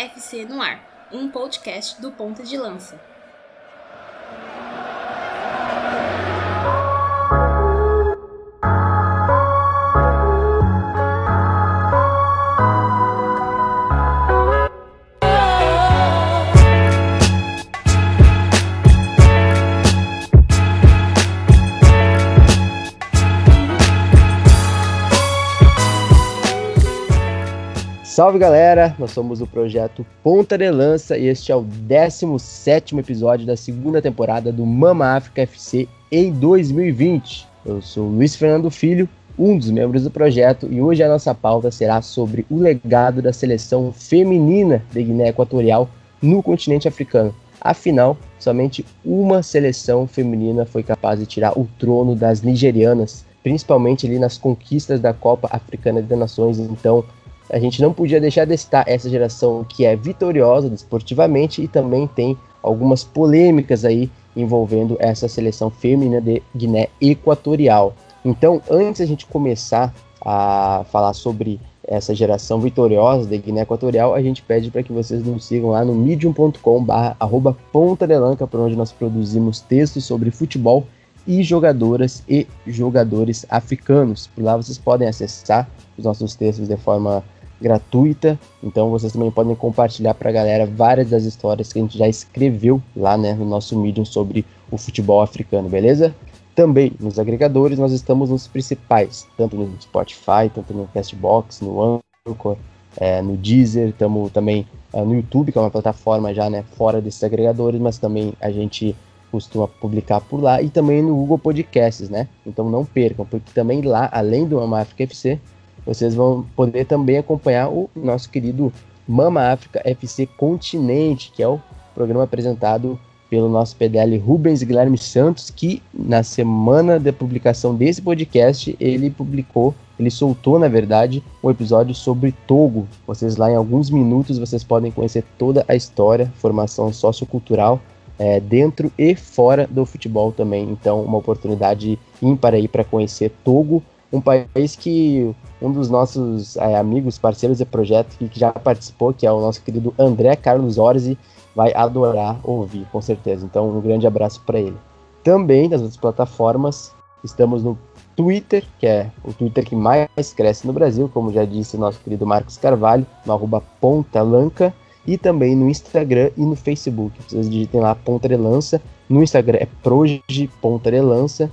FC no Ar, um podcast do Ponta de Lança. Salve galera, nós somos o projeto Ponta de Lança e este é o 17 episódio da segunda temporada do Mama África FC em 2020. Eu sou Luiz Fernando Filho, um dos membros do projeto, e hoje a nossa pauta será sobre o legado da seleção feminina de Guiné Equatorial no continente africano. Afinal, somente uma seleção feminina foi capaz de tirar o trono das nigerianas, principalmente ali nas conquistas da Copa Africana de Nações. Então, a gente não podia deixar de estar essa geração que é vitoriosa esportivamente e também tem algumas polêmicas aí envolvendo essa seleção feminina de Guiné Equatorial. Então, antes a gente começar a falar sobre essa geração vitoriosa da Guiné Equatorial, a gente pede para que vocês nos sigam lá no medium.com/barra ponta de lanca, por onde nós produzimos textos sobre futebol e jogadoras e jogadores africanos. Por lá vocês podem acessar os nossos textos de forma gratuita. Então vocês também podem compartilhar para a galera várias das histórias que a gente já escreveu lá né, no nosso Medium sobre o futebol africano, beleza? Também nos agregadores nós estamos nos principais, tanto no Spotify, tanto no Castbox, no Anchor, é, no Deezer, estamos também é, no YouTube, que é uma plataforma já né, fora desses agregadores, mas também a gente costuma publicar por lá e também no Google Podcasts, né? Então não percam, porque também lá, além do Amafrica FC, vocês vão poder também acompanhar o nosso querido Mama África FC Continente, que é o programa apresentado pelo nosso PDL Rubens Guilherme Santos, que na semana da publicação desse podcast, ele publicou, ele soltou, na verdade, um episódio sobre Togo. Vocês lá em alguns minutos vocês podem conhecer toda a história, formação sociocultural é, dentro e fora do futebol também. Então, uma oportunidade ímpar aí para conhecer Togo, um país que um dos nossos é, amigos, parceiros de projeto que, já participou, que é o nosso querido André Carlos Orzi, vai adorar ouvir, com certeza. Então, um grande abraço para ele. Também nas outras plataformas, estamos no Twitter, que é o Twitter que mais cresce no Brasil, como já disse o nosso querido Marcos Carvalho, no arroba Pontalanca, e também no Instagram e no Facebook. Vocês digitem lá Ponta de Lança. No Instagram é Proje Ponta de Lança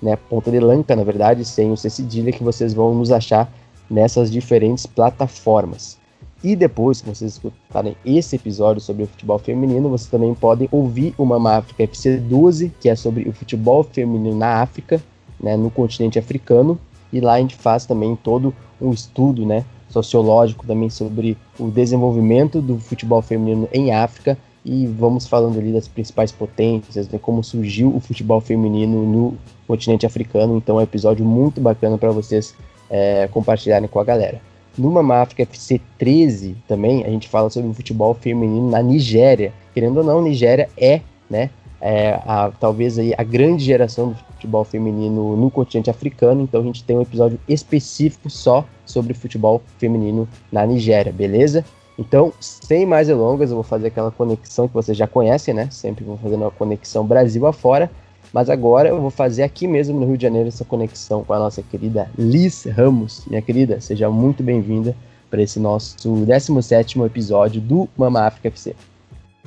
né, ponta de lanca, na verdade, sem o C cedilha, que vocês vão nos achar nessas diferentes plataformas. E depois que vocês escutarem esse episódio sobre o futebol feminino, vocês também podem ouvir o Mama África FC 12, que é sobre o futebol feminino na África, né, no continente africano. E lá a gente faz também todo um estudo né, sociológico também sobre o desenvolvimento do futebol feminino em África e vamos falando ali das principais potências, né, como surgiu o futebol feminino no continente africano. Então é um episódio muito bacana para vocês é, compartilharem com a galera. No Mama África FC 13 também a gente fala sobre o futebol feminino na Nigéria. Querendo ou não, Nigéria é, né, é a, talvez aí a grande geração do futebol feminino no continente africano. Então a gente tem um episódio específico só sobre futebol feminino na Nigéria, beleza? Então, sem mais delongas, eu vou fazer aquela conexão que vocês já conhecem, né? Sempre vou fazendo uma conexão Brasil afora. Mas agora eu vou fazer aqui mesmo no Rio de Janeiro essa conexão com a nossa querida Liz Ramos. Minha querida, seja muito bem-vinda para esse nosso 17 episódio do Mama África FC.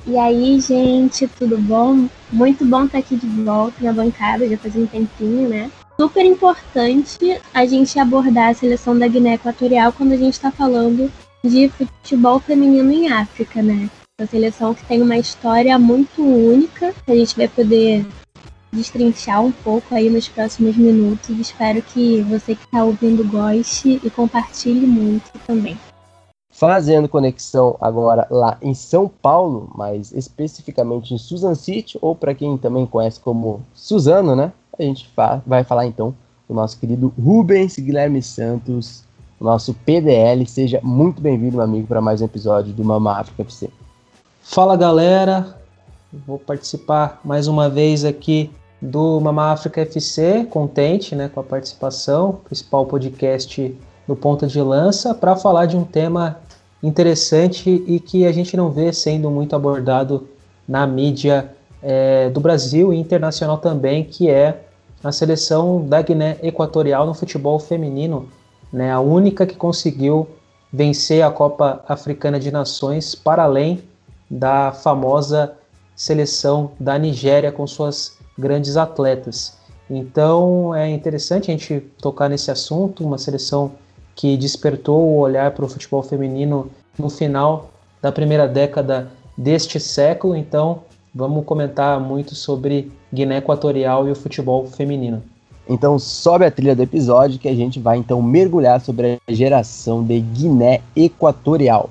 E aí, gente, tudo bom? Muito bom estar aqui de volta na bancada, já faz um tempinho, né? Super importante a gente abordar a seleção da Guiné Equatorial quando a gente está falando de futebol feminino em África, né? Uma seleção que tem uma história muito única, a gente vai poder destrinchar um pouco aí nos próximos minutos. Espero que você que está ouvindo goste e compartilhe muito também. Fazendo conexão agora lá em São Paulo, mas especificamente em Susan City, ou para quem também conhece como Suzano, né? A gente vai falar então do nosso querido Rubens Guilherme Santos, nosso PDL. Seja muito bem-vindo, meu amigo, para mais um episódio do Mama África FC. Fala, galera. Vou participar mais uma vez aqui do Mama África FC, contente né, com a participação, principal podcast do Ponta de Lança, para falar de um tema interessante e que a gente não vê sendo muito abordado na mídia é, do Brasil e internacional também, que é a seleção da Guiné Equatorial no futebol feminino, né, a única que conseguiu vencer a Copa Africana de Nações para além da famosa seleção da Nigéria com suas grandes atletas. Então é interessante a gente tocar nesse assunto, uma seleção que despertou o olhar para o futebol feminino no final da primeira década deste século. Então vamos comentar muito sobre Guiné Equatorial e o futebol feminino. Então sobe a trilha do episódio que a gente vai então mergulhar sobre a geração de Guiné Equatorial.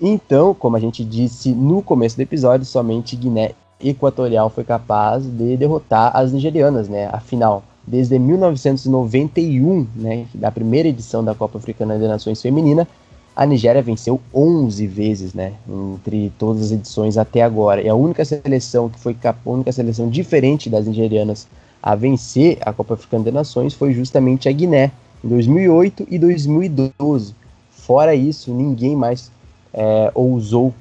Então, como a gente disse no começo do episódio, somente Guiné Equatorial foi capaz de derrotar as nigerianas, né? Afinal, desde 1991, né, da primeira edição da Copa Africana de Nações Feminina, a Nigéria venceu 11 vezes, né, entre todas as edições até agora. E a única seleção que foi a única seleção diferente das nigerianas a vencer a Copa Africana de Nações foi justamente a Guiné, em 2008 e 2012. Fora isso, ninguém mais é, ousou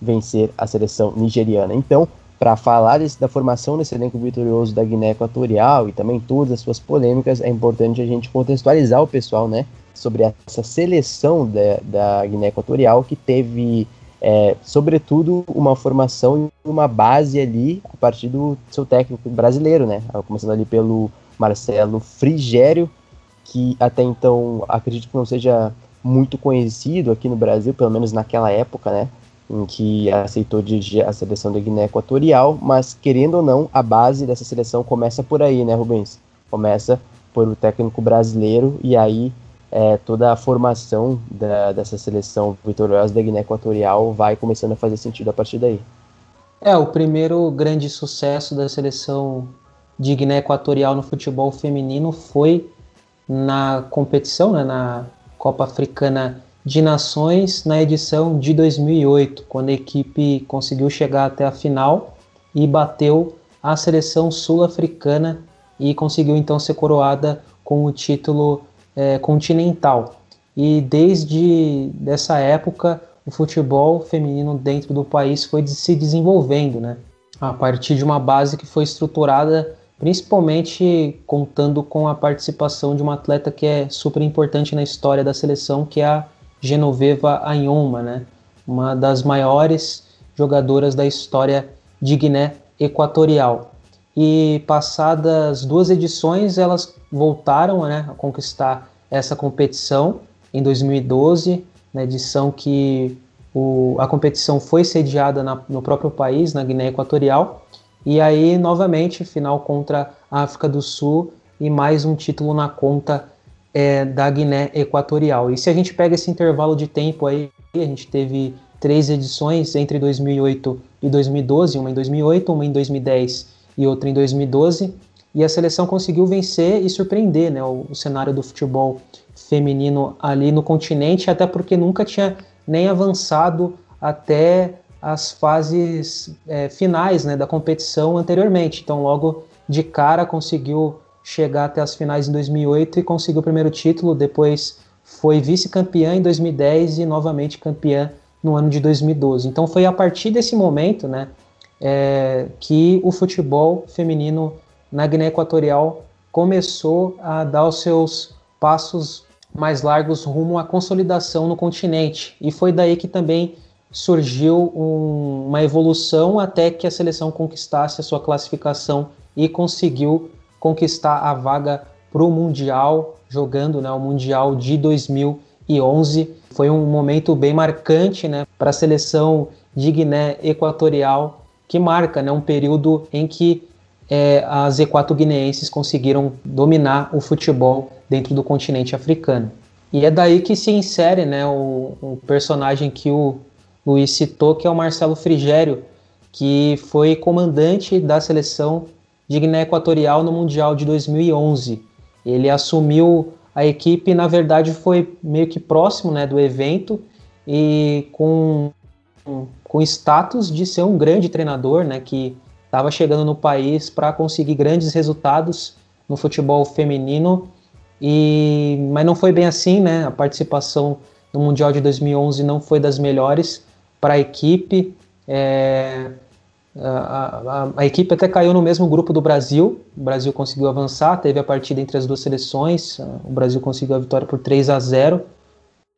vencer a seleção nigeriana. Então, para falar desse, da formação desse elenco vitorioso da Guiné Equatorial e também todas as suas polêmicas, é importante a gente contextualizar o pessoal, né, sobre essa seleção da, da Guiné Equatorial que teve, é, sobretudo, uma formação e uma base ali a partir do seu técnico brasileiro, né, começando ali pelo Marcelo Frigério, que até então acredito que não seja muito conhecido aqui no Brasil, pelo menos naquela época, né? Em que aceitou dirigir a seleção da Guiné Equatorial, mas querendo ou não, a base dessa seleção começa por aí, né, Rubens? Começa por o técnico brasileiro e aí é, toda a formação da, dessa seleção vitoriosa da Guiné Equatorial vai começando a fazer sentido a partir daí. É, o primeiro grande sucesso da seleção de Guiné Equatorial no futebol feminino foi na competição, né, na Copa Africana de Nações na edição de 2008, quando a equipe conseguiu chegar até a final e bateu a seleção sul-africana e conseguiu então ser coroada com o título é, continental. E desde dessa época o futebol feminino dentro do país foi se desenvolvendo, né? A partir de uma base que foi estruturada principalmente contando com a participação de uma atleta que é super importante na história da seleção, que é a Genoveva Anhoma, né? uma das maiores jogadoras da história de Guiné Equatorial. E passadas duas edições, elas voltaram né, a conquistar essa competição em 2012, na edição que o, a competição foi sediada na, no próprio país, na Guiné Equatorial, e aí, novamente, final contra a África do Sul e mais um título na conta é, da Guiné Equatorial. E se a gente pega esse intervalo de tempo aí, a gente teve três edições entre 2008 e 2012, uma em 2008, uma em 2010 e outra em 2012, e a seleção conseguiu vencer e surpreender né, o, o cenário do futebol feminino ali no continente, até porque nunca tinha nem avançado até as fases é, finais né, da competição anteriormente. Então, logo de cara, conseguiu chegar até as finais em 2008 e conseguiu o primeiro título. Depois foi vice-campeã em 2010 e novamente campeã no ano de 2012. Então, foi a partir desse momento né, é, que o futebol feminino na Guiné Equatorial começou a dar os seus passos mais largos rumo à consolidação no continente. E foi daí que também surgiu um, uma evolução até que a seleção conquistasse a sua classificação e conseguiu conquistar a vaga para o Mundial, jogando né, o Mundial de 2011. Foi um momento bem marcante né, para a seleção de Guiné Equatorial, que marca né, um período em que é, as equatoguineenses conseguiram dominar o futebol dentro do continente africano. E é daí que se insere né, o, o personagem que o Luiz citou, que é o Marcelo Frigério, que foi comandante da seleção de Guiné Equatorial no Mundial de 2011. Ele assumiu a equipe, na verdade, foi meio que próximo né, do evento e com, com status de ser um grande treinador, né, que estava chegando no país para conseguir grandes resultados no futebol feminino, e mas não foi bem assim, né? A participação no Mundial de 2011 não foi das melhores para a equipe. É, a, a, a, equipe até caiu no mesmo grupo do Brasil. O Brasil conseguiu avançar, teve a partida entre as duas seleções. O Brasil conseguiu a vitória por 3 a 0.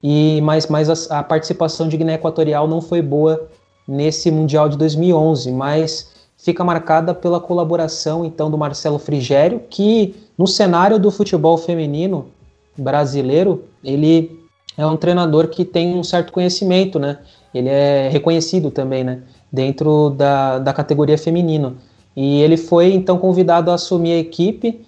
E mas, mas a, a participação de Guiné Equatorial não foi boa nesse Mundial de 2011, mas fica marcada pela colaboração então do Marcelo Frigério, que no cenário do futebol feminino brasileiro, ele é um treinador que tem um certo conhecimento, né? Ele é reconhecido também, né? Dentro da, da categoria feminino. E ele foi então convidado a assumir a equipe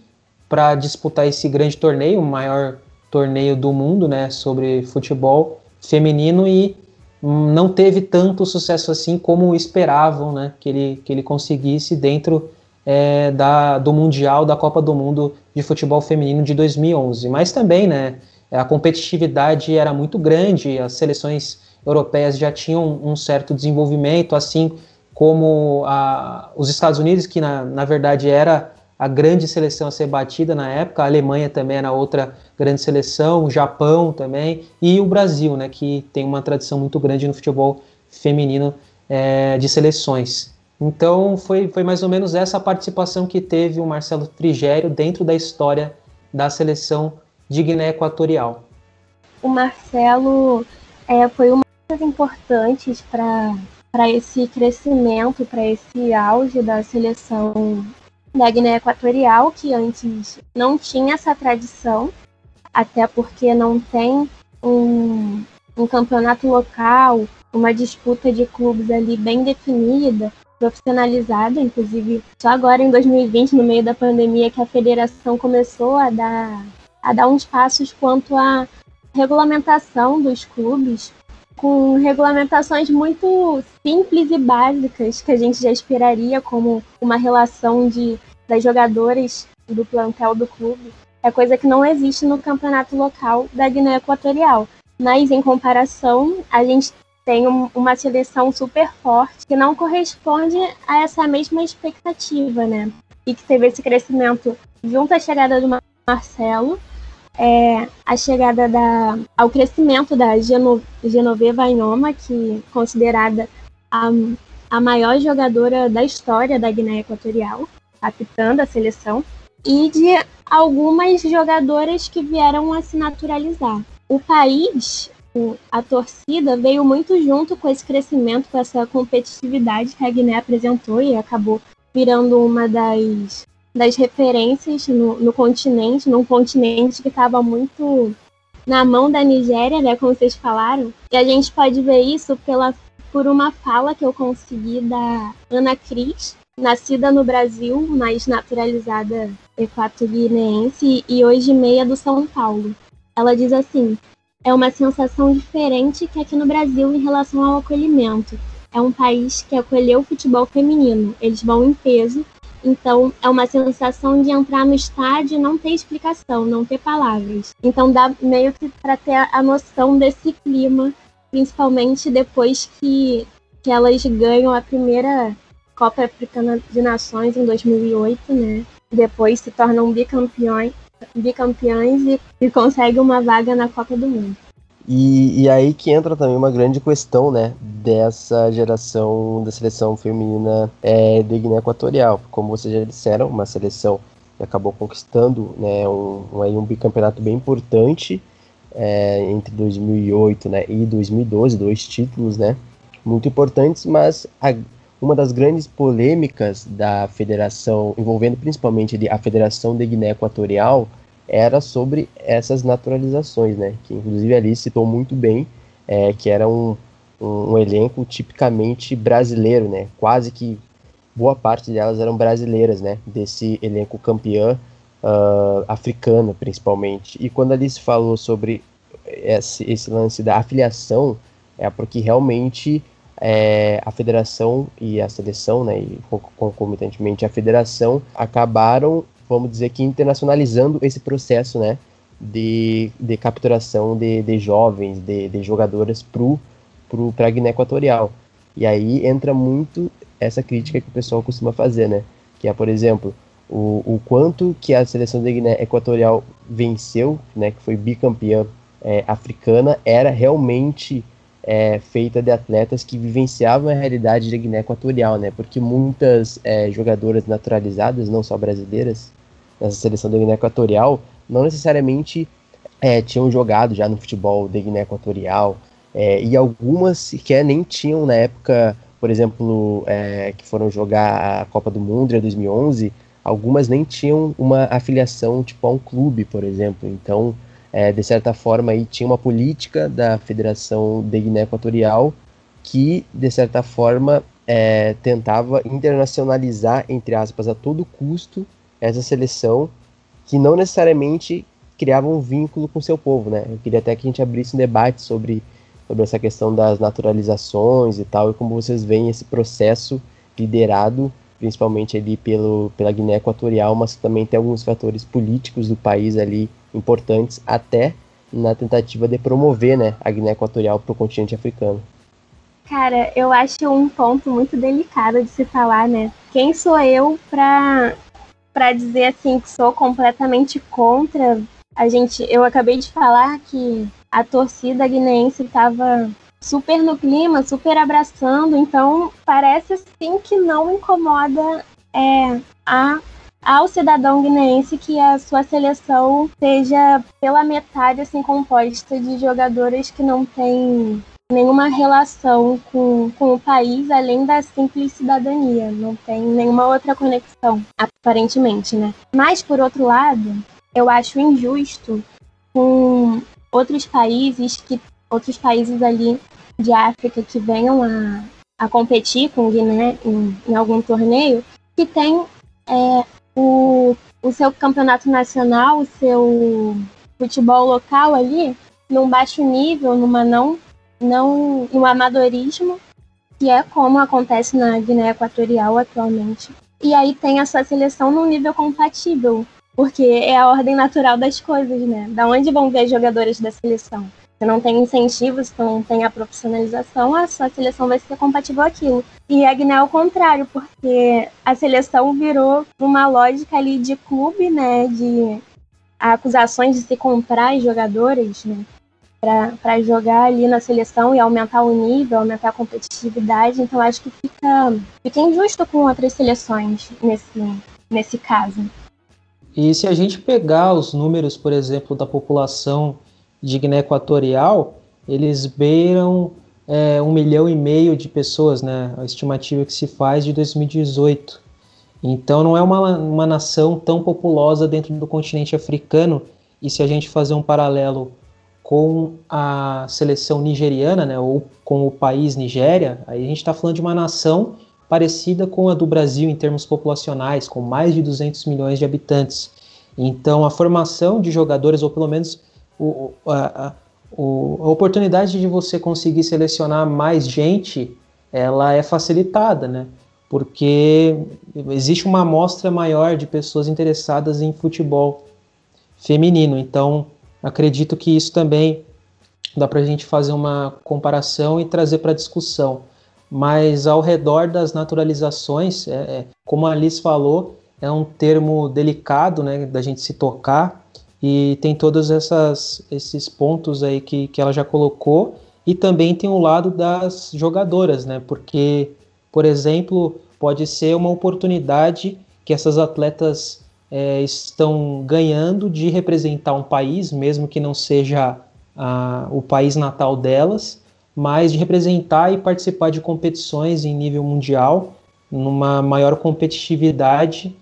para disputar esse grande torneio, o maior torneio do mundo, né? Sobre futebol feminino e não teve tanto sucesso assim como esperavam, né? Que ele, que ele conseguisse dentro é, da, do Mundial, da Copa do Mundo de Futebol Feminino de 2011. Mas também, né? A competitividade era muito grande, as seleções europeias já tinham um certo desenvolvimento, assim como a, os Estados Unidos, que na, na verdade era a grande seleção a ser batida na época, a Alemanha também era outra grande seleção, o Japão também, e o Brasil, né, que tem uma tradição muito grande no futebol feminino é, de seleções. Então foi, foi mais ou menos essa participação que teve o Marcelo Frigério dentro da história da seleção de Guiné Equatorial. O Marcelo é, foi uma importantes para esse crescimento, para esse auge da seleção da Guiné Equatorial, que antes não tinha essa tradição, até porque não tem um, um campeonato local, uma disputa de clubes ali bem definida, profissionalizada, inclusive só agora em 2020, no meio da pandemia, que a federação começou a dar, a dar uns passos quanto à regulamentação dos clubes, com regulamentações muito simples e básicas que a gente já esperaria, como uma relação de, das jogadoras do plantel do clube. É coisa que não existe no campeonato local da Guiné Equatorial. Mas, em comparação, a gente tem um, uma seleção super forte que não corresponde a essa mesma expectativa, né? E que teve esse crescimento junto à chegada do Marcelo, é, a chegada da, ao crescimento da Geno, Genoveva Inoma, que é considerada a, a maior jogadora da história da Guiné Equatorial, capitã a seleção, e de algumas jogadoras que vieram a se naturalizar. O país a torcida veio muito junto com esse crescimento, com essa competitividade que a Guiné apresentou e acabou virando uma das, das referências no, no continente, num continente que estava muito na mão da Nigéria, né, como vocês falaram. E a gente pode ver isso pela, por uma fala que eu consegui da Ana Cris, nascida no Brasil, mas naturalizada equatorianense e hoje meia do São Paulo. Ela diz assim: é uma sensação diferente que aqui no Brasil em relação ao acolhimento. É um país que acolheu o futebol feminino, eles vão em peso, então é uma sensação de entrar no estádio e não ter explicação, não ter palavras. Então dá meio que para ter a noção desse clima, principalmente depois que, que elas ganham a primeira Copa Africana de Nações em 2008, né? Depois se tornam bicampeões bicampeões e, e consegue uma vaga na Copa do Mundo. E, e, aí que entra também uma grande questão, né, dessa geração da seleção feminina é, de Guiné Equatorial. Como vocês já disseram, uma seleção que acabou conquistando né, um, um, um bicampeonato bem importante é, entre 2008 né, e 2012, dois títulos, né, muito importantes, mas a, uma das grandes polêmicas da federação, envolvendo principalmente a Federação de Guiné Equatorial, era sobre essas naturalizações, né? Que inclusive ali citou muito bem, é, que era um, um, elenco tipicamente brasileiro, né? Quase que boa parte delas eram brasileiras, né? Desse elenco campeã uh, africana, principalmente. E quando ali se falou sobre esse, esse lance da afiliação, é porque realmente é, a federação e a seleção, né, e concomitantemente a federação, acabaram, vamos dizer que internacionalizando esse processo, né, de, de capturação de, de jovens, de, de jogadoras para a Guiné Equatorial. E aí entra muito essa crítica que o pessoal costuma fazer, né? Que é, por exemplo, o, o quanto que a seleção da Guiné Equatorial venceu, né, que foi bicampeã é, africana, era realmente é, feita de atletas que vivenciavam a realidade da Guiné Equatorial, né? Porque muitas é, jogadoras naturalizadas, não só brasileiras, nessa seleção da Guiné Equatorial, não necessariamente é, tinham jogado já no futebol da Guiné Equatorial, é, e algumas sequer nem tinham na época, por exemplo, é, que foram jogar a Copa do Mundo em 2011, algumas nem tinham uma afiliação tipo a um clube, por exemplo. Então, é, de certa forma, aí tinha uma política da Federação de Guiné Equatorial que, de certa forma, é, tentava internacionalizar, entre aspas, a todo custo essa seleção que não necessariamente criava um vínculo com seu povo, né? Eu queria até que a gente abrisse um debate sobre, sobre essa questão das naturalizações e tal, e como vocês veem esse processo liderado principalmente ali pelo, pela Guiné Equatorial, mas também tem alguns fatores políticos do país ali importantes, até na tentativa de promover né, a Guiné Equatorial para o continente africano. Cara, eu acho um ponto muito delicado de se falar, né? Quem sou eu para para dizer assim que sou completamente contra? A gente, eu acabei de falar que a torcida guineense estava super no clima, super abraçando, então parece assim que não incomoda é, a ao cidadão guineense que a sua seleção seja pela metade assim composta de jogadoras que não têm nenhuma relação com, com o país além da simples cidadania, não tem nenhuma outra conexão, aparentemente, né? Mas por outro lado, eu acho injusto com outros países que outros países ali de África que venham a, a competir com Guiné em, em algum torneio, que tem é, o, o seu campeonato nacional, o seu futebol local ali, num baixo nível, numa não, não, no amadorismo, que é como acontece na Guiné Equatorial atualmente. E aí tem a sua seleção num nível compatível, porque é a ordem natural das coisas, né? Da onde vão ver jogadores da seleção? Se não tem incentivos, se não tem a profissionalização, a sua seleção vai ser compatível àquilo. E a Guiné é o contrário, porque a seleção virou uma lógica ali de clube, né? De acusações de se comprar jogadores, né? Para jogar ali na seleção e aumentar o nível, aumentar a competitividade. Então acho que fica, fica injusto com outras seleções nesse, nesse caso. E se a gente pegar os números, por exemplo, da população de Guiné Equatorial, eles beiram é, um milhão e meio de pessoas, né? A estimativa que se faz de 2018. Então não é uma, uma nação tão populosa dentro do continente africano. E se a gente fazer um paralelo com a seleção nigeriana, né, ou com o país Nigéria, aí a gente está falando de uma nação parecida com a do Brasil em termos populacionais, com mais de 200 milhões de habitantes. Então a formação de jogadores, ou pelo menos o, a, a, a oportunidade de você conseguir selecionar mais gente, ela é facilitada, né? Porque existe uma amostra maior de pessoas interessadas em futebol feminino. Então, acredito que isso também dá para a gente fazer uma comparação e trazer para discussão. Mas ao redor das naturalizações, é, é, como a Alice falou, é um termo delicado, né, da gente se tocar, e tem todos essas, esses pontos aí que, que ela já colocou. E também tem o lado das jogadoras, né? Porque, por exemplo, pode ser uma oportunidade que essas atletas é, estão ganhando de representar um país, mesmo que não seja o país natal delas, mas de representar e participar de competições em nível mundial, numa maior competitividade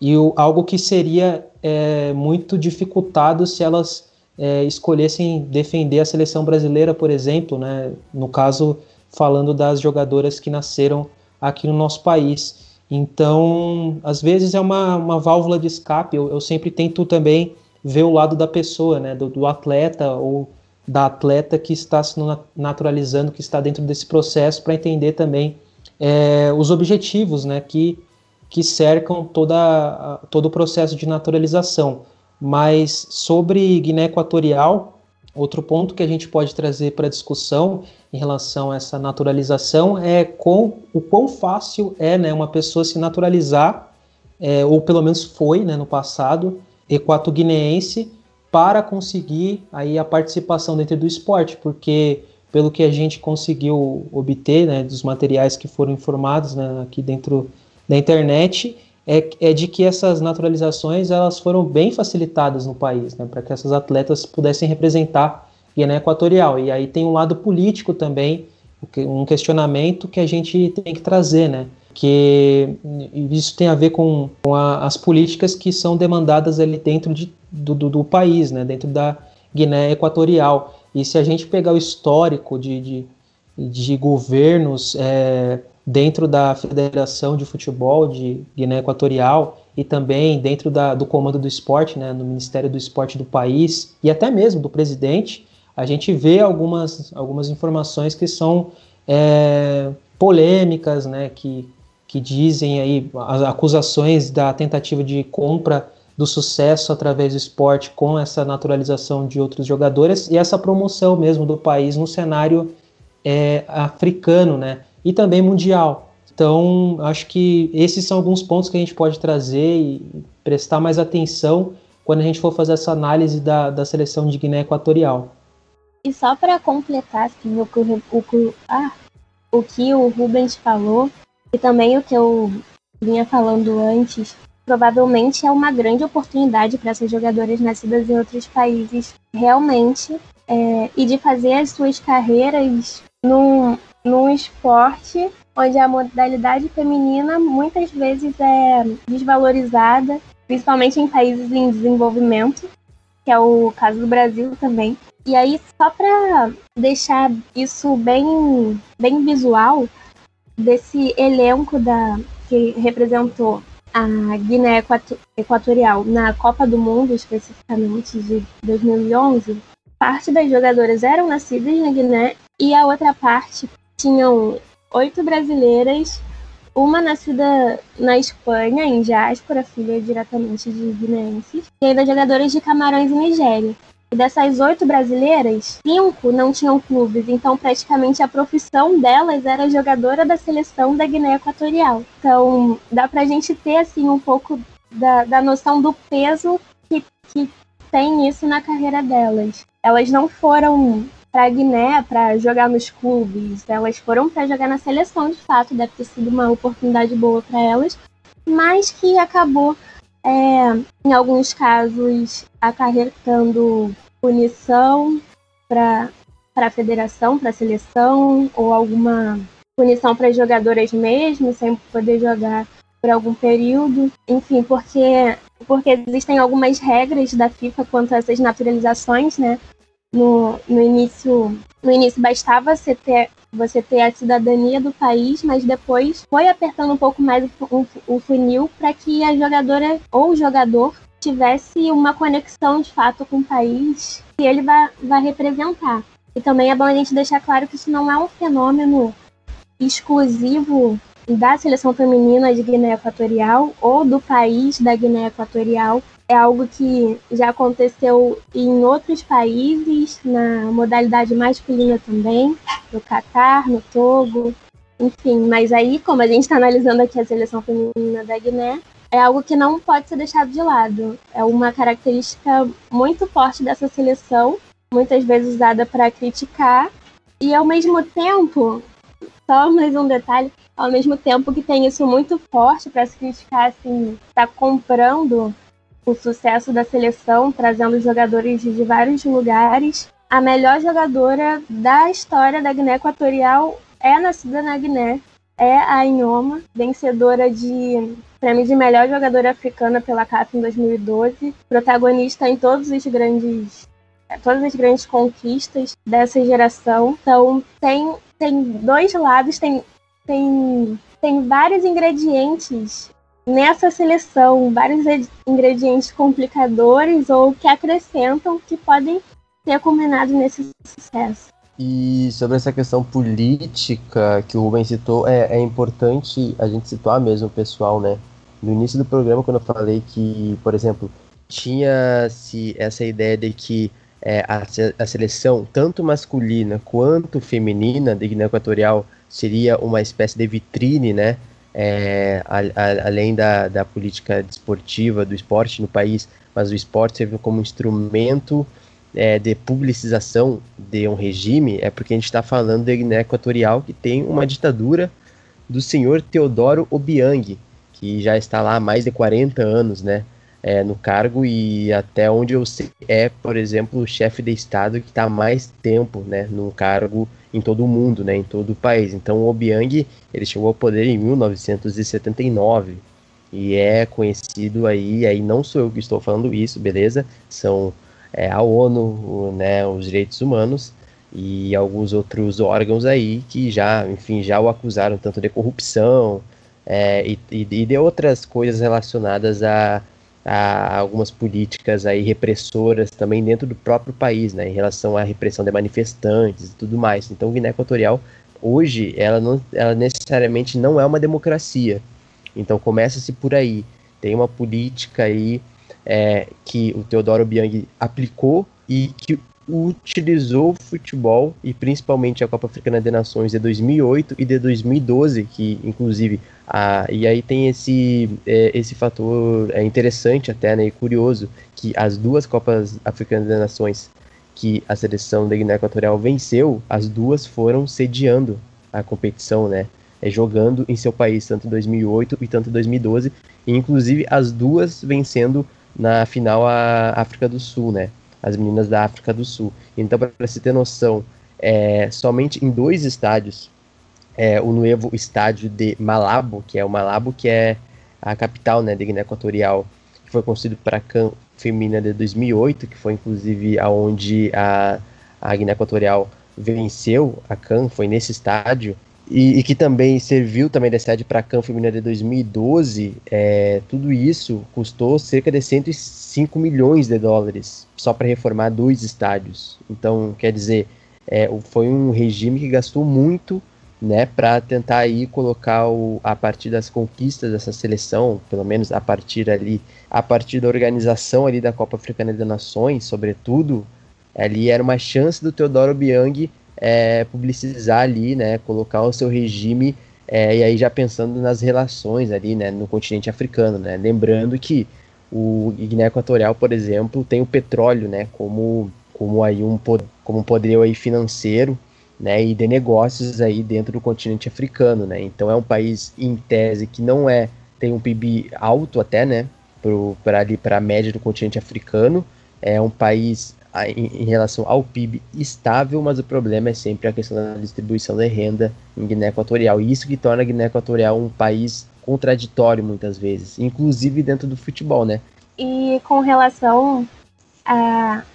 e o, algo que seria é, muito dificultado se elas é, escolhessem defender a seleção brasileira, por exemplo, né? no caso, falando das jogadoras que nasceram aqui no nosso país. Então, às vezes é uma, uma válvula de escape. Eu, eu sempre tento também ver o lado da pessoa, né? do, do atleta ou da atleta que está se naturalizando, que está dentro desse processo, para entender também é, os objetivos né, que que cercam toda, todo o processo de naturalização. Mas sobre Guiné Equatorial, outro ponto que a gente pode trazer para discussão em relação a essa naturalização é com, o quão fácil é né, uma pessoa se naturalizar, é, ou pelo menos foi né, no passado, equato-guineense, para conseguir aí a participação dentro do esporte, porque pelo que a gente conseguiu obter né, dos materiais que foram informados né, aqui dentro da internet, é, é, de que essas naturalizações elas foram bem facilitadas no país, né, para que essas atletas pudessem representar Guiné Equatorial. E aí tem um lado político também, um questionamento que a gente tem que trazer, né? Que isso tem a ver com, com a, as políticas que são demandadas ali dentro de, do, do, do, país, né? Dentro da Guiné Equatorial. E se a gente pegar o histórico de, de, de governos é, dentro da Federação de Futebol de Guiné Equatorial e também dentro da, do comando do esporte, né, no Ministério do Esporte do país e até mesmo do presidente, a gente vê algumas, algumas informações que são é, polêmicas, né, que, que dizem aí as acusações da tentativa de compra do sucesso através do esporte com essa naturalização de outros jogadores e essa promoção mesmo do país no cenário é, africano, né, e também mundial. Então, acho que esses são alguns pontos que a gente pode trazer e prestar mais atenção quando a gente for fazer essa análise da, da seleção de Guiné Equatorial. E só para completar assim, o, que, o, ah, o que o Rubens falou, e também o que eu vinha falando antes, provavelmente é uma grande oportunidade para essas jogadoras nascidas em outros países realmente é, e de fazer as suas carreiras num, num esporte onde a modalidade feminina muitas vezes é desvalorizada, principalmente em países em desenvolvimento, que é o caso do Brasil também. E aí, só para deixar isso bem, bem visual, desse elenco da, que representou a Guiné Equatorial na Copa do Mundo, especificamente de 2011, parte das jogadoras eram nascidas na Guiné e a outra parte tinham oito brasileiras, uma nascida na Espanha, em diáspora, filha diretamente de guineenses, e ainda jogadoras de Camarões e Nigéria. E dessas oito brasileiras, cinco não tinham clubes, então praticamente a profissão delas era jogadora da seleção da Guiné Equatorial. Então dá pra gente ter assim um pouco da, da noção do peso que, que tem isso na carreira delas. Elas não foram para Guiné para jogar nos clubes, elas foram para jogar na seleção de fato, deve ter sido uma oportunidade boa para elas, mas que acabou é, em alguns casos, acarretando punição para a federação, para a seleção, ou alguma punição para as jogadoras mesmo, sem poder jogar por algum período. Enfim, porque, porque existem algumas regras da FIFA quanto a essas naturalizações, né? No, no início no início bastava você ter você ter a cidadania do país, mas depois foi apertando um pouco mais o, funil para que a jogadora ou o jogador tivesse uma conexão de fato com o país que ele vai, vai representar. E também é bom a gente deixar claro que isso não é um fenômeno exclusivo da seleção feminina de Guiné Equatorial ou do país da Guiné Equatorial é algo que já aconteceu em outros países, na modalidade masculina também, no Catar, no Togo, enfim. Mas aí, como a gente está analisando aqui a seleção feminina da Guiné, é algo que não pode ser deixado de lado. É uma característica muito forte dessa seleção, muitas vezes usada para criticar, e ao mesmo tempo, só mais um detalhe, ao mesmo tempo que tem isso muito forte para se criticar, assim, está comprando o sucesso da seleção, trazendo jogadores de vários lugares. A melhor jogadora da história da Guiné Equatorial é nascida na Guiné, é a Inhoma, vencedora de prêmio de melhor jogadora africana pela CAF em 2012, protagonista em todos os grandes todas as grandes conquistas dessa geração. Então tem tem dois lados, tem tem tem vários ingredientes nessa seleção vários ingredientes complicadores ou que acrescentam que podem ter culminado nesse sucesso. E sobre essa questão política que o Rubens citou, é, é importante a gente situar mesmo o pessoal, né? No início do programa, quando eu falei que, por exemplo, tinha-se essa ideia de que é, a, a, seleção, tanto masculina quanto feminina de Guiné Equatorial, seria uma espécie de vitrine, né? É, a, a, além da, da política desportiva, do esporte no país, mas o esporte serve como instrumento é, de publicização de um regime, é porque a gente está falando de Guiné Equatorial, que tem uma ditadura do senhor Teodoro Obiang, que já está lá há mais de 40 anos, né? É, no cargo e até onde eu sei é, por exemplo, o chefe de estado que está mais tempo, né, no cargo em todo o mundo, né, em todo o país. Então o Obiang ele chegou ao poder em 1979 e é conhecido aí, aí não sou eu que estou falando isso, beleza? São é, a ONU, o, né, os direitos humanos e alguns outros órgãos aí que já, enfim, já o acusaram tanto de corrupção é, e, e, de outras coisas relacionadas a, a algumas políticas aí repressoras também dentro do próprio país, né, em relação à repressão de manifestantes e tudo mais. Então, Guiné Equatorial hoje ela não, ela necessariamente não é uma democracia. Então começa-se por aí. Tem uma política aí é, que o Teodoro Biang aplicou e que utilizou o futebol e principalmente a Copa Africana de Nações de 2008 e de 2012, que inclusive a, e aí tem esse é, esse fator é interessante até né, e curioso que as duas Copas Africanas de Nações que a seleção da Guiné Equatorial venceu, as duas foram sediando a competição, né? É, jogando em seu país, tanto em 2008 e tanto em 2012, e inclusive as duas vencendo na final a África do Sul, né? As meninas da África do Sul. Então, para você ter noção, é, somente em dois estádios, é, o novo estádio de Malabo, que é o Malabo, que é a capital né, de Guiné Equatorial, que foi construído para a CAN feminina de 2008, que foi inclusive aonde a, a Guiné Equatorial venceu a CAN, foi nesse estádio, e, e, que também serviu também de sede para a CAN Feminina de 2012, é, tudo isso custou cerca de 105 milhões de dólares só para reformar dois estádios. Então, quer dizer, é, foi um regime que gastou muito né, para tentar aí colocar o, a partir das conquistas dessa seleção, pelo menos a partir ali, a partir da organização ali da Copa Africana das Nações, sobretudo, ali era uma chance do Teodoro Biang é, publicizar ali, né, colocar o seu regime é, e aí já pensando nas relações ali, né, no continente africano, né, lembrando que o Guiné Equatorial, por exemplo, tem o petróleo, né, como como aí um como poderio aí financeiro, né, e de negócios aí dentro do continente africano, né. Então é um país em tese que não é tem um PIB alto até, né, para ali para a média do continente africano. É um país em, relação ao PIB estável, mas o problema é sempre a questão da distribuição da renda em Guiné Equatorial. E isso que torna a Guiné Equatorial um país contraditório muitas vezes, inclusive dentro do futebol, né? E com relação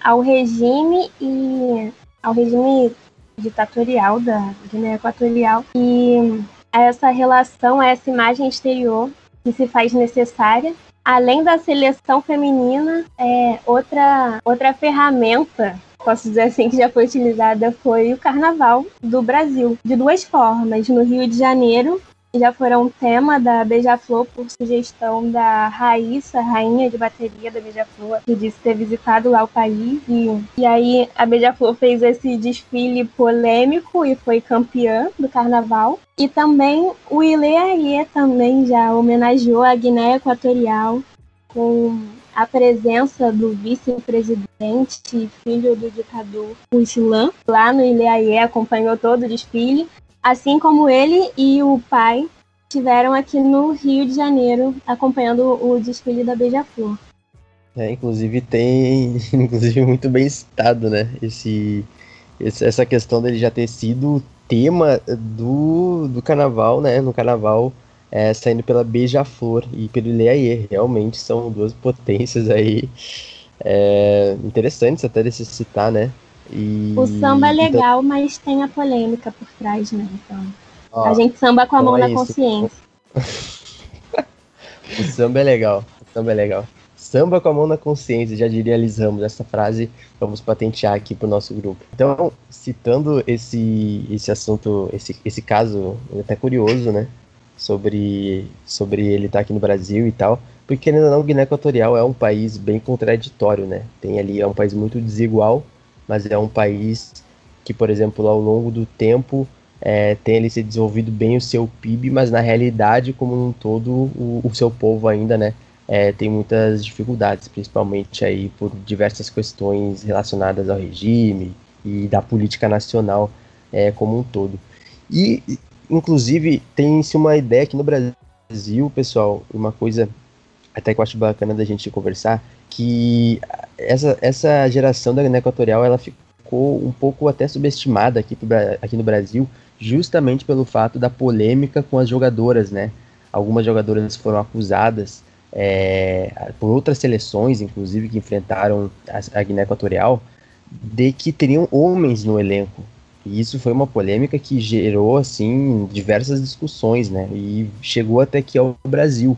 ao regime e ao regime ditatorial da Guiné Equatorial e a essa relação, a essa imagem exterior que se faz necessária além da seleção feminina, é, outra, outra ferramenta, posso dizer assim, que já foi utilizada foi o carnaval do Brasil, de duas formas. No Rio de Janeiro, já foram tema da Beija-Flor por sugestão da Raíssa, rainha de bateria da Beija-Flor, que disse ter visitado lá o país. E, e aí a Beija-Flor fez esse desfile polêmico e foi campeã do carnaval. E também o Ileaie também já homenageou a Guiné Equatorial com a presença do vice-presidente, filho do ditador Ruslan, lá no Ileaie, acompanhou todo o desfile assim como ele e o pai estiveram aqui no Rio de Janeiro acompanhando o desfile da Beija-Flor. É, inclusive tem, inclusive muito bem citado, né? Esse, essa questão dele já ter sido tema do, do carnaval, né? No carnaval, é, saindo pela Beija-Flor e pelo Ileaie. Realmente são duas potências aí é, interessantes até de se citar, né? E, o samba é então legal, então... mas tem a polêmica por trás, né? Então, Ó, a gente samba com a então mão é na isso. consciência. o samba é legal, o samba é legal. Samba com a mão na consciência, já diria Liz Ramos. Essa frase vamos patentear aqui para o nosso grupo. Então, citando esse, esse assunto, esse, esse caso até curioso, né? Sobre, sobre ele estar tá aqui no Brasil e tal. porque ou não, Guiné Equatorial é um país bem contraditório, né? Tem ali, é um país muito desigual, mas é um país que, por exemplo, ao longo do tempo é, tem ali se desenvolvido bem o seu PIB, mas na realidade, como um todo, o, o seu povo ainda, né, é, tem muitas dificuldades, principalmente aí por diversas questões relacionadas ao regime e da política nacional é, como um todo. E, inclusive, tem-se uma ideia aqui no Brasil, pessoal, uma coisa até que eu acho bacana da gente conversar, que essa, essa geração da Guiné Equatorial, ela ficou um pouco até subestimada aqui, aqui no Brasil, justamente pelo fato da polêmica com as jogadoras, né? Algumas jogadoras foram acusadas é, por outras seleções, inclusive, que enfrentaram a, a Guiné Equatorial, de que teriam homens no elenco. E isso foi uma polêmica que gerou, assim, diversas discussões, né? E chegou até aqui ao Brasil.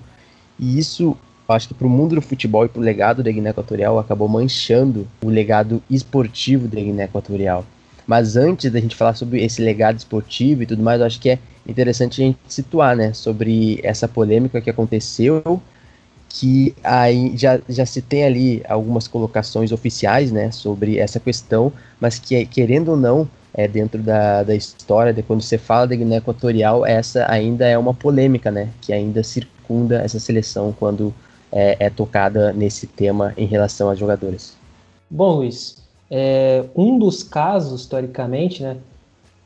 E isso, acho que para o mundo do futebol e para o legado da Guiné Equatorial, acabou manchando o legado esportivo da Guiné Equatorial. Mas antes da gente falar sobre esse legado esportivo e tudo mais, eu acho que é interessante a gente situar, né, sobre essa polêmica que aconteceu, que aí já, já se tem ali algumas colocações oficiais, né, sobre essa questão, mas que, querendo ou não, é dentro da, da história, de quando você fala da Guiné Equatorial, essa ainda é uma polêmica, né, que ainda circunda essa seleção quando é, é tocada nesse tema em relação às jogadoras. Bom, Luiz, é, um dos casos, historicamente, né,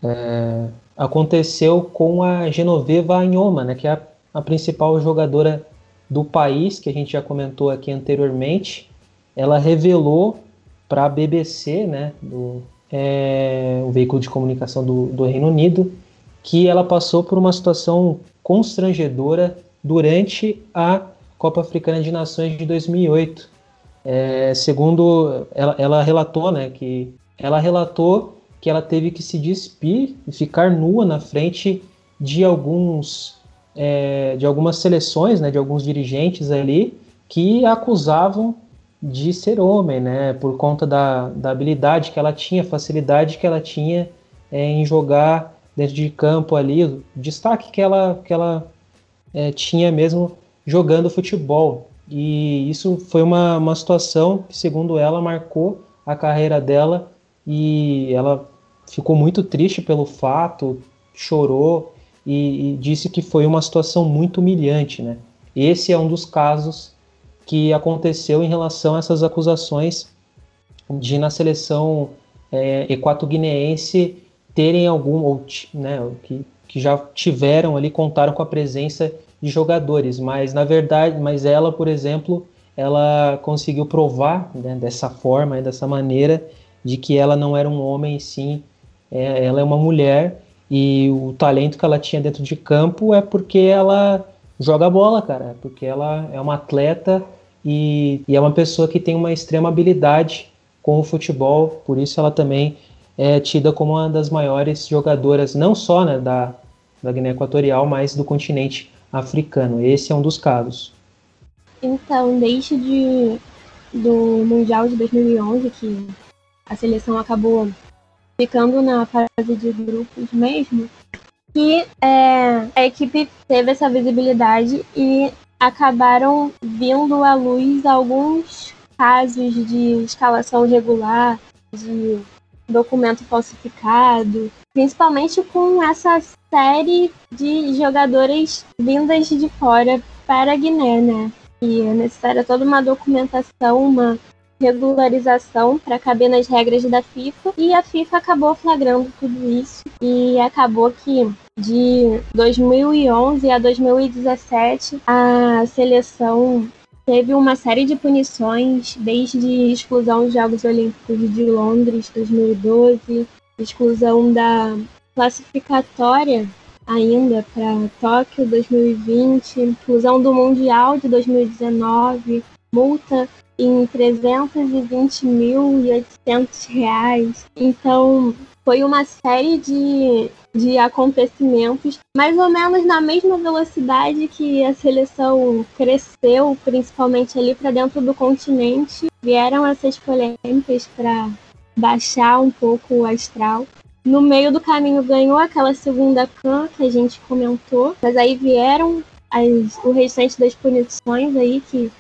é, aconteceu com a Genoveva Anhoma, né, que é a, a, principal jogadora do país, que a gente já comentou aqui anteriormente. Ela revelou para a BBC, né, do, é, o veículo de comunicação do, do Reino Unido, que ela passou por uma situação constrangedora durante a Copa Africana de Nações de 2008, é, segundo ela, ela relatou, né, que ela relatou que ela teve que se despir e ficar nua na frente de alguns é, de algumas seleções, né, de alguns dirigentes ali que acusavam de ser homem, né, por conta da, da habilidade que ela tinha, facilidade que ela tinha é, em jogar dentro de campo ali, o destaque que ela, que ela é, tinha mesmo jogando futebol. E isso foi uma, uma situação que, segundo ela, marcou a carreira dela e ela ficou muito triste pelo fato, chorou e, e, disse que foi uma situação muito humilhante, né? Esse é um dos casos que aconteceu em relação a essas acusações de na seleção é, equatoguineense terem algum, ou né, que, que já tiveram ali, contaram com a presença de jogadores, mas na verdade, mas ela, por exemplo, ela conseguiu provar né, dessa forma, dessa maneira, de que ela não era um homem, sim, é, ela é uma mulher e o talento que ela tinha dentro de campo é porque ela joga bola, cara, é porque ela é uma atleta e, e é uma pessoa que tem uma extrema habilidade com o futebol, por isso ela também é tida como uma das maiores jogadoras, não só né, da, da Guiné Equatorial, mas do continente africano. Esse é um dos casos. Então, desde de, do Mundial de 2011, que a seleção acabou ficando na fase de grupos mesmo, que é, a equipe teve essa visibilidade e acabaram vindo à luz alguns casos de escalação irregular, de documento falsificado, principalmente com essa série de jogadoras vindas de fora para a Guiné, né? E é necessária toda uma documentação, uma regularização para caber nas regras da FIFA e a FIFA acabou flagrando tudo isso e acabou que de 2011 a 2017 a seleção teve uma série de punições desde exclusão dos Jogos Olímpicos de Londres 2012, exclusão da classificatória ainda para Tóquio 2020, inclusão do Mundial de 2019, multa em 320.800 reais. Então, foi uma série de, de acontecimentos, mais ou menos na mesma velocidade que a seleção cresceu, principalmente ali para dentro do continente. Vieram essas polêmicas para baixar um pouco o astral. No meio do caminho ganhou aquela segunda can que a gente comentou, mas aí vieram as, o restante das punições aí que,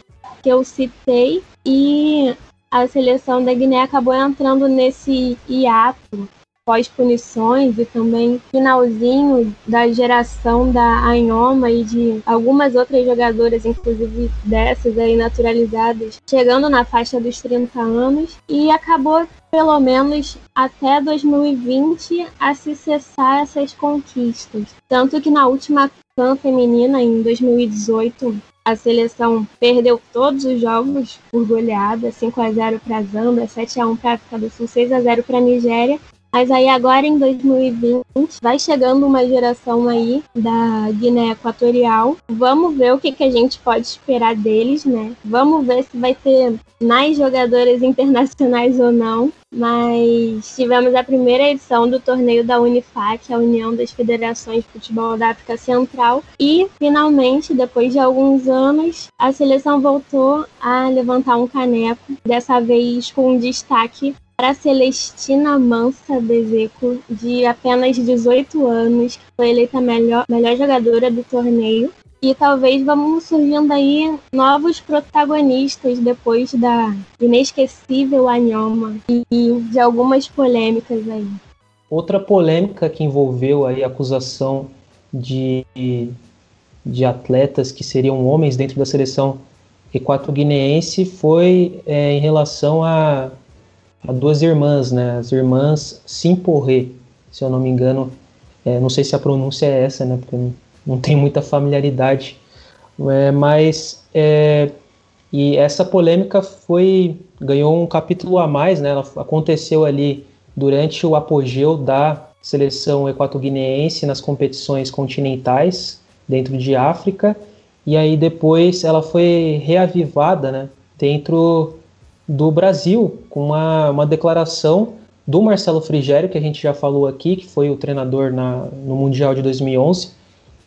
que eu citei e a seleção da Guiné acabou entrando nesse hiato pós-punições e também finalzinho da geração da Anhoma e de algumas outras jogadoras, inclusive dessas aí naturalizadas, chegando na faixa dos 30 anos e acabou pelo menos até 2020 a se cessar essas conquistas. Tanto que na última CAN feminina em 2018 a seleção perdeu todos os jogos por goleada, 5 a 0 para Zâmbia, 7 a 1 para África do Sul, 6 a 0 para Nigéria mas aí agora em 2020 vai chegando uma geração aí da Guiné Equatorial. Vamos ver o que, que a gente pode esperar deles, né? Vamos ver se vai ter mais jogadoras internacionais ou não. Mas tivemos a primeira edição do torneio da Unifac, a União das Federações de Futebol da África Central, e finalmente, depois de alguns anos, a seleção voltou a levantar um caneco, dessa vez com destaque para Celestina Mansa Bezeco, de apenas 18 anos, que foi eleita a melhor, melhor jogadora do torneio. E talvez vamos surgindo aí novos protagonistas depois da inesquecível Anhoma e de algumas polêmicas aí. Outra polêmica que envolveu aí a acusação de, de atletas que seriam homens dentro da seleção equato-guineense foi é, em relação a a duas irmãs, né? As irmãs Simporré, se eu não me engano. É, não sei se a pronúncia é essa, né? Porque não, tenho muita familiaridade. É, mas é, e essa polêmica foi ganhou um capítulo a mais, né? Ela aconteceu ali durante o apogeu da seleção equatoguineense nas competições continentais dentro de África e aí depois ela foi reavivada, né? Dentro do Brasil, com uma, uma declaração do Marcelo Frigério, que a gente já falou aqui, que foi o treinador na, no Mundial de 2011,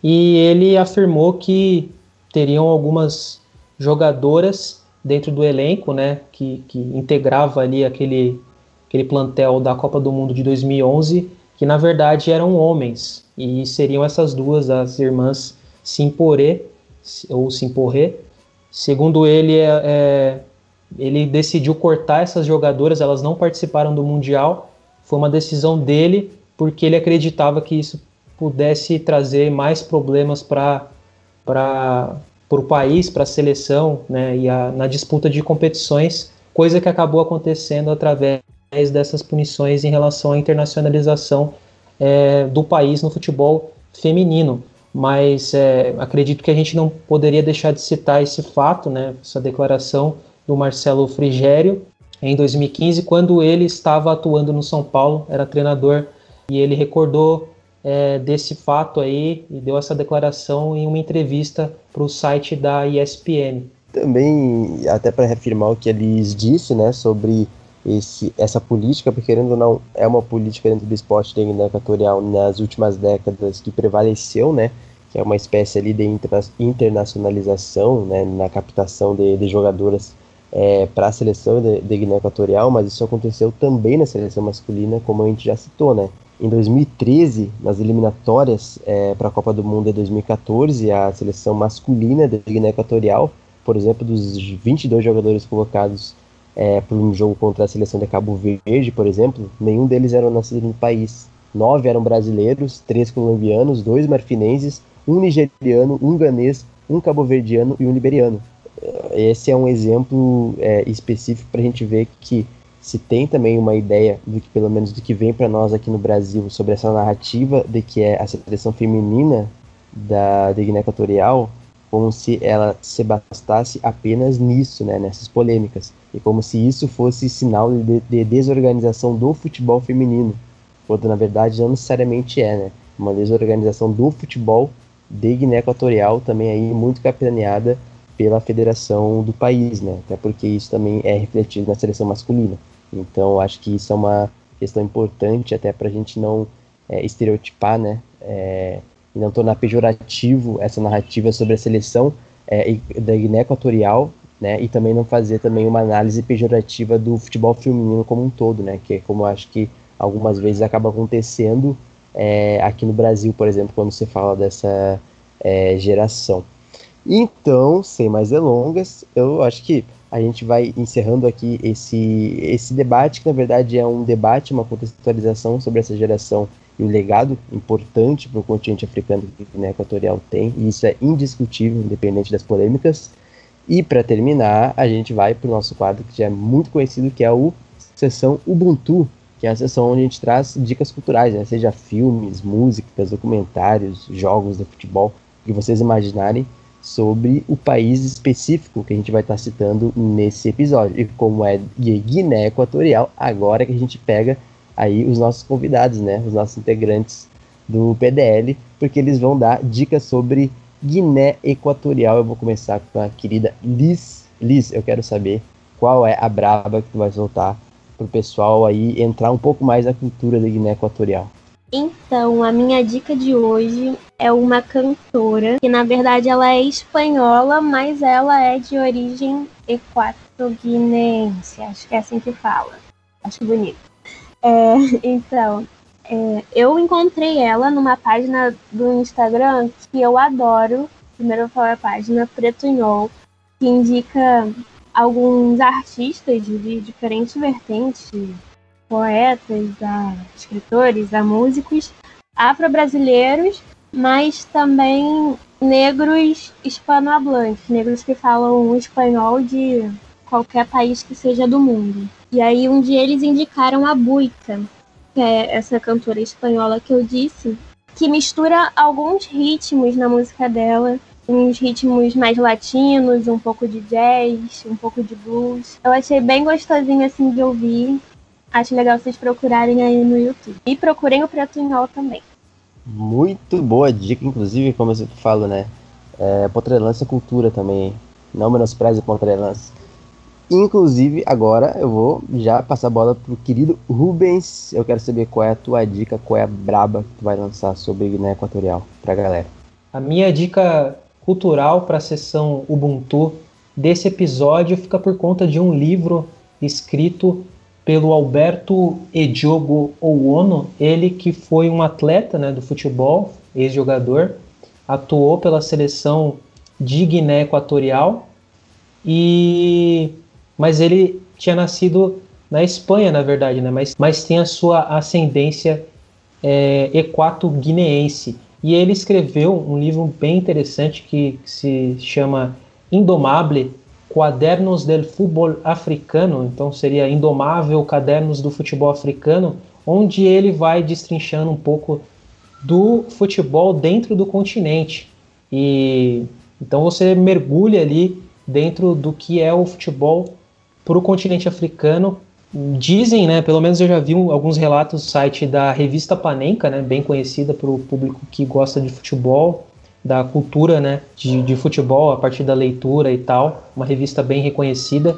e ele afirmou que teriam algumas jogadoras dentro do elenco, né, que, que integrava ali aquele, aquele plantel da Copa do Mundo de 2011, que na verdade eram homens, e seriam essas duas, as irmãs Simporé, ou Simporré. Segundo ele, é, é ele decidiu cortar essas jogadoras, elas não participaram do Mundial. Foi uma decisão dele, porque ele acreditava que isso pudesse trazer mais problemas para o país, para a seleção, né, e a, na disputa de competições, coisa que acabou acontecendo através dessas punições em relação à internacionalização é, do país no futebol feminino. Mas é, acredito que a gente não poderia deixar de citar esse fato, né, essa declaração do Marcelo Frigério em 2015, quando ele estava atuando no São Paulo, era treinador, e ele recordou é, desse fato aí e deu essa declaração em uma entrevista para o site da ESPN. Também, até para reafirmar o que eles disse, né, sobre esse, essa política, porque querendo ou não, é uma política dentro do esporte Equatorial nas últimas décadas que prevaleceu, né, que é uma espécie ali de interna internacionalização, né, na captação de, de jogadoras é, para a seleção de, de Guiné Equatorial, mas isso aconteceu também na seleção masculina, como a gente já citou, né? Em 2013, nas eliminatórias é, para a Copa do Mundo de 2014, a seleção masculina de Guiné Equatorial, por exemplo, dos 22 jogadores convocados é, para um jogo contra a seleção de Cabo Verde, por exemplo, nenhum deles era nascido no país. Nove eram brasileiros, três colombianos, dois marfinenses, um nigeriano, um ganês, um cabo-verdiano e um liberiano esse é um exemplo é, específico para a gente ver que se tem também uma ideia do que pelo menos do que vem para nós aqui no Brasil sobre essa narrativa de que é a seleção feminina da, da Guiné Equatorial como se ela se bastasse apenas nisso, né, nessas polêmicas, e como se isso fosse sinal de, de desorganização do futebol feminino, quando na verdade não necessariamente é, né, uma desorganização do futebol de Guiné Equatorial também aí muito capitaneada pela federação do país, né? Até porque isso também é refletido na seleção masculina. Então, acho que isso é uma questão importante até para a gente não é, estereotipar, né? É, e não tornar pejorativo essa narrativa sobre a seleção é, da Guiné Equatorial, né? E também não fazer também uma análise pejorativa do futebol feminino como um todo, né? Que é como acho que algumas vezes acaba acontecendo é, aqui no Brasil, por exemplo, quando se fala dessa é, geração. Então, sem mais delongas, eu acho que a gente vai encerrando aqui esse, esse debate, que na verdade é um debate, uma contextualização sobre essa geração e o legado importante para o continente africano que a Guiné Equatorial tem, e isso é indiscutível, independente das polêmicas. E para terminar, a gente vai para o nosso quadro que já é muito conhecido, que é o Sessão Ubuntu, que é a sessão onde a gente traz dicas culturais, né? seja filmes, músicas, documentários, jogos de futebol, que vocês imaginarem sobre o país específico que a gente vai estar citando nesse episódio. E como é Guiné Equatorial, agora que a gente pega aí os nossos convidados, né, os nossos integrantes do PDL, porque eles vão dar dicas sobre Guiné Equatorial. Eu vou começar com a querida Liz. Liz, eu quero saber qual é a braba que tu vai soltar para o pessoal aí entrar um pouco mais na cultura da Guiné Equatorial. Então, a minha dica de hoje é uma cantora que na verdade ela é espanhola, mas ela é de origem equatoguinense, acho que é assim que fala. Acho bonito. É, então, é, eu encontrei ela numa página do Instagram que eu adoro. Primeiro falo a página Pretunhol, que indica alguns artistas de diferentes vertentes, poetas, a escritores, a músicos afro-brasileiros, mas também negros hispanohablantes, negros que falam espanhol de qualquer país que seja do mundo. E aí um dia eles indicaram a Buica, que é essa cantora espanhola que eu disse, que mistura alguns ritmos na música dela, uns ritmos mais latinos, um pouco de jazz, um pouco de blues. Eu achei bem gostosinho assim de ouvir. Acho legal vocês procurarem aí no YouTube. E procurem o Pretunhol também. Muito boa dica, inclusive, como eu falo, né? É, Potrelança é cultura também. Não menospreze Potrelança. Inclusive, agora eu vou já passar a bola pro querido Rubens. Eu quero saber qual é a tua dica, qual é a braba que tu vai lançar sobre Guiné Equatorial pra galera. A minha dica cultural para a sessão Ubuntu desse episódio fica por conta de um livro escrito pelo Alberto Ediogo Ouono, ele que foi um atleta né, do futebol, ex-jogador, atuou pela seleção de Guiné Equatorial e mas ele tinha nascido na Espanha, na verdade, né? Mas, mas tem a sua ascendência é, equato-guineense. E ele escreveu um livro bem interessante que se chama Indomable Quadernos del Futebol Africano, então seria Indomável Cadernos do Futebol Africano, onde ele vai destrinchando um pouco do futebol dentro do continente. E então você mergulha ali dentro do que é o futebol para o continente africano. Dizem, né, pelo menos eu já vi alguns relatos no site da revista Panenka, né, bem conhecida para o público que gosta de futebol, da cultura né, de, de futebol a partir da leitura e tal, uma revista bem reconhecida.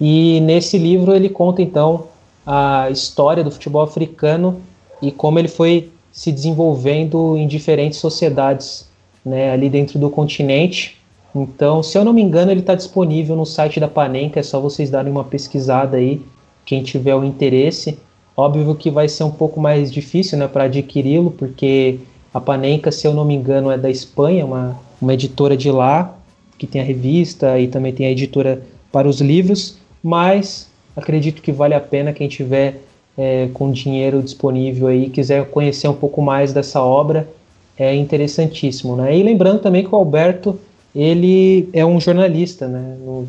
E nesse livro ele conta então a história do futebol africano e como ele foi se desenvolvendo em diferentes sociedades né, ali dentro do continente. Então, se eu não me engano, ele está disponível no site da Panenka, é só vocês darem uma pesquisada aí, quem tiver o interesse. Óbvio que vai ser um pouco mais difícil né, para adquiri-lo, porque a Panenka, se eu não me engano, é da Espanha, uma, uma editora de lá, que tem a revista e também tem a editora para os livros, mas acredito que vale a pena quem tiver é, com dinheiro disponível aí, quiser conhecer um pouco mais dessa obra, é interessantíssimo. Né? E lembrando também que o Alberto ele é um jornalista, né? No,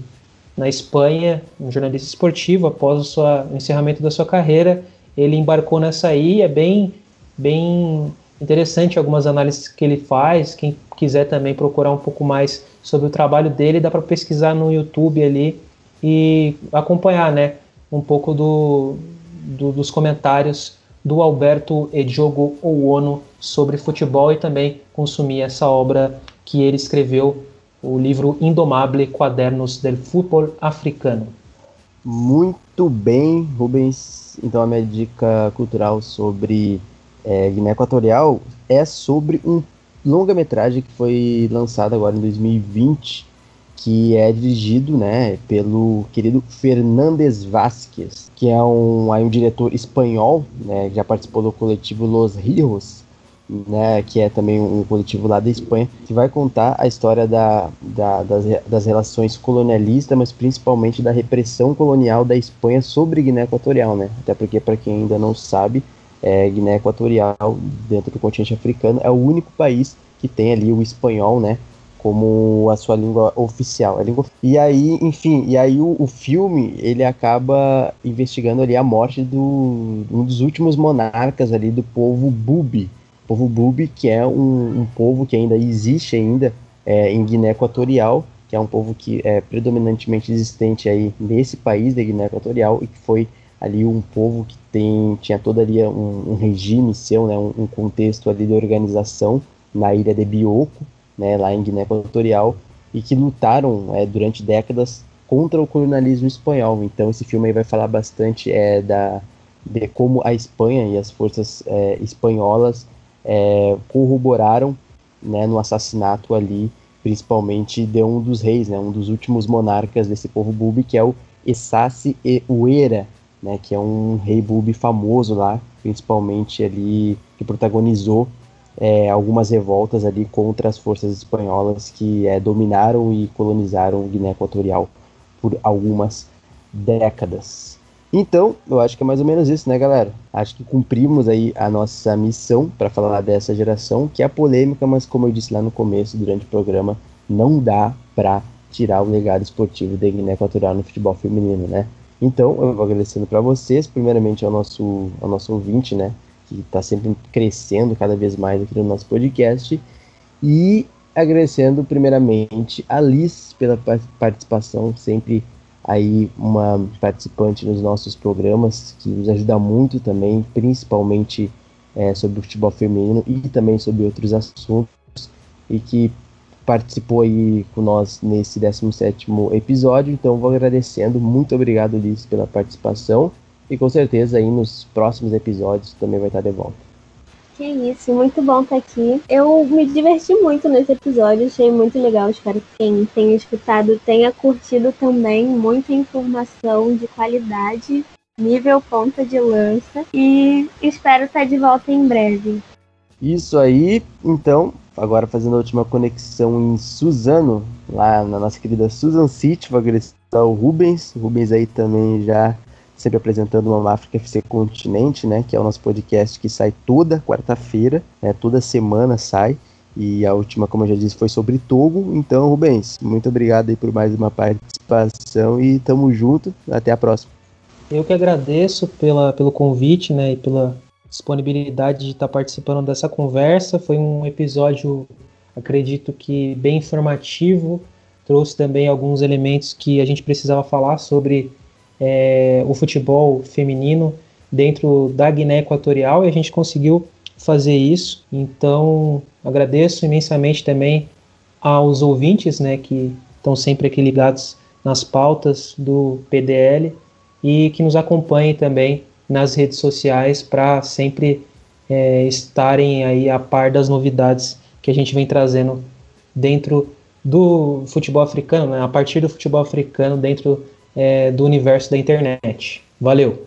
na Espanha, um jornalista esportivo, após o, sua, o encerramento da sua carreira, ele embarcou nessa aí, é bem, bem interessante algumas análises que ele faz, quem quiser também procurar um pouco mais sobre o trabalho dele, dá para pesquisar no YouTube ali e acompanhar, né, um pouco do, do, dos comentários do Alberto Ediogo Ouono sobre futebol e também consumir essa obra que ele escreveu o livro Indomable Quadernos del Futebol Africano. Muito bem, Rubens. Então a minha dica cultural sobre é, Guiné Equatorial é sobre um longa-metragem que foi lançado agora em 2020, que é dirigido né, pelo querido Fernandes Vázquez, que é um, um diretor espanhol, né, que já participou do coletivo Los Rios, né, que é também um coletivo lá da Espanha, que vai contar a história da, da, das, das relações colonialistas, mas principalmente da repressão colonial da Espanha sobre Guiné Equatorial, né? Até porque, para quem ainda não sabe, é, Guiné Equatorial, dentro do continente africano, é o único país que tem ali o espanhol, né? Como a sua língua oficial. Língua... E aí, enfim, e aí o, o filme, ele acaba investigando ali a morte do um dos últimos monarcas ali do povo Bubi, povo Bubi, que é um, um povo que ainda existe ainda é, em Guiné Equatorial, que é um povo que é predominantemente existente aí nesse país da Guiné Equatorial e que foi ali um povo que tem tinha todo ali um, um regime seu, né, um, um, contexto ali de organização na ilha de Bioko, né, lá em Guiné Equatorial e que lutaram é, durante décadas contra o colonialismo espanhol. Então esse filme aí vai falar bastante é, da de como a Espanha e as forças é, espanholas é, corroboraram né, no assassinato ali, principalmente de um dos reis, né, um dos últimos monarcas desse povo bubi, que é o Essassi Uera, né, que é um rei bubi famoso lá, principalmente ali, que protagonizou é, algumas revoltas ali contra as forças espanholas que é, dominaram e colonizaram Guiné Equatorial por algumas décadas. Então, eu acho que é mais ou menos isso, né, galera? Acho que cumprimos aí a nossa missão para falar dessa geração, que é polêmica, mas como eu disse lá no começo, durante o programa, não dá para tirar o legado esportivo da Guiné Equatorial no futebol feminino, né? Então, eu vou agradecendo para vocês, primeiramente ao nosso, ao nosso ouvinte, né, que está sempre crescendo cada vez mais aqui no nosso podcast, e agradecendo primeiramente a Liz pela participação sempre aí uma participante nos nossos programas que nos ajuda muito também, principalmente é, sobre o futebol feminino e também sobre outros assuntos e que participou aí com nós nesse 17º episódio, então vou agradecendo, muito obrigado Liz pela participação e com certeza aí nos próximos episódios também vai estar de volta. Que isso, muito bom estar aqui. Eu me diverti muito nesse episódio, achei muito legal. Espero que quem tenha escutado tenha curtido também. Muita informação de qualidade, nível ponta de lança. E espero estar de volta em breve. Isso aí, então, agora fazendo a última conexão em Suzano, lá na nossa querida Susan City, vou agradecer ao Rubens. O Rubens aí também já sempre apresentando uma África FC Continente, né, que é o nosso podcast que sai toda quarta-feira, né, toda semana sai, e a última, como eu já disse, foi sobre Togo. Então, Rubens, muito obrigado aí por mais uma participação e tamo junto, até a próxima. Eu que agradeço pela, pelo convite, né, e pela disponibilidade de estar participando dessa conversa. Foi um episódio, acredito que bem informativo, trouxe também alguns elementos que a gente precisava falar sobre é, o futebol feminino dentro da Guiné Equatorial e a gente conseguiu fazer isso. Então, agradeço imensamente também aos ouvintes, né, que estão sempre aqui ligados nas pautas do PDL e que nos acompanhem também nas redes sociais para sempre é, estarem aí a par das novidades que a gente vem trazendo dentro do futebol africano, né, a partir do futebol africano dentro é, do universo da internet. Valeu!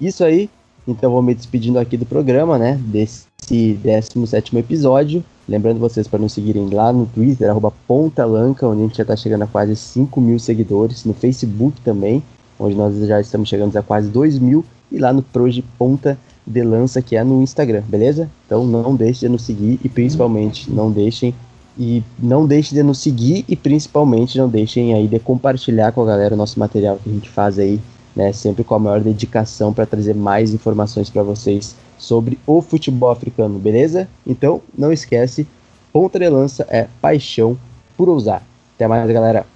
Isso aí, então vou me despedindo aqui do programa, né? Desse 17 episódio. Lembrando vocês para nos seguirem lá no Twitter, arroba Pontalanca, onde a gente já está chegando a quase 5 mil seguidores. No Facebook também, onde nós já estamos chegando a quase 2 mil. E lá no Proje Ponta de Lança, que é no Instagram, beleza? Então não deixem de nos seguir e principalmente não deixem e não deixem de nos seguir e principalmente não deixem aí de compartilhar com a galera o nosso material que a gente faz aí, né, sempre com a maior dedicação para trazer mais informações para vocês sobre o futebol africano, beleza? Então, não esquece, ponta de lança é paixão por usar. Até mais, galera.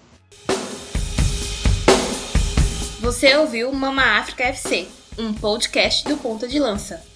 Você ouviu Mama África FC, um podcast do Ponta de Lança.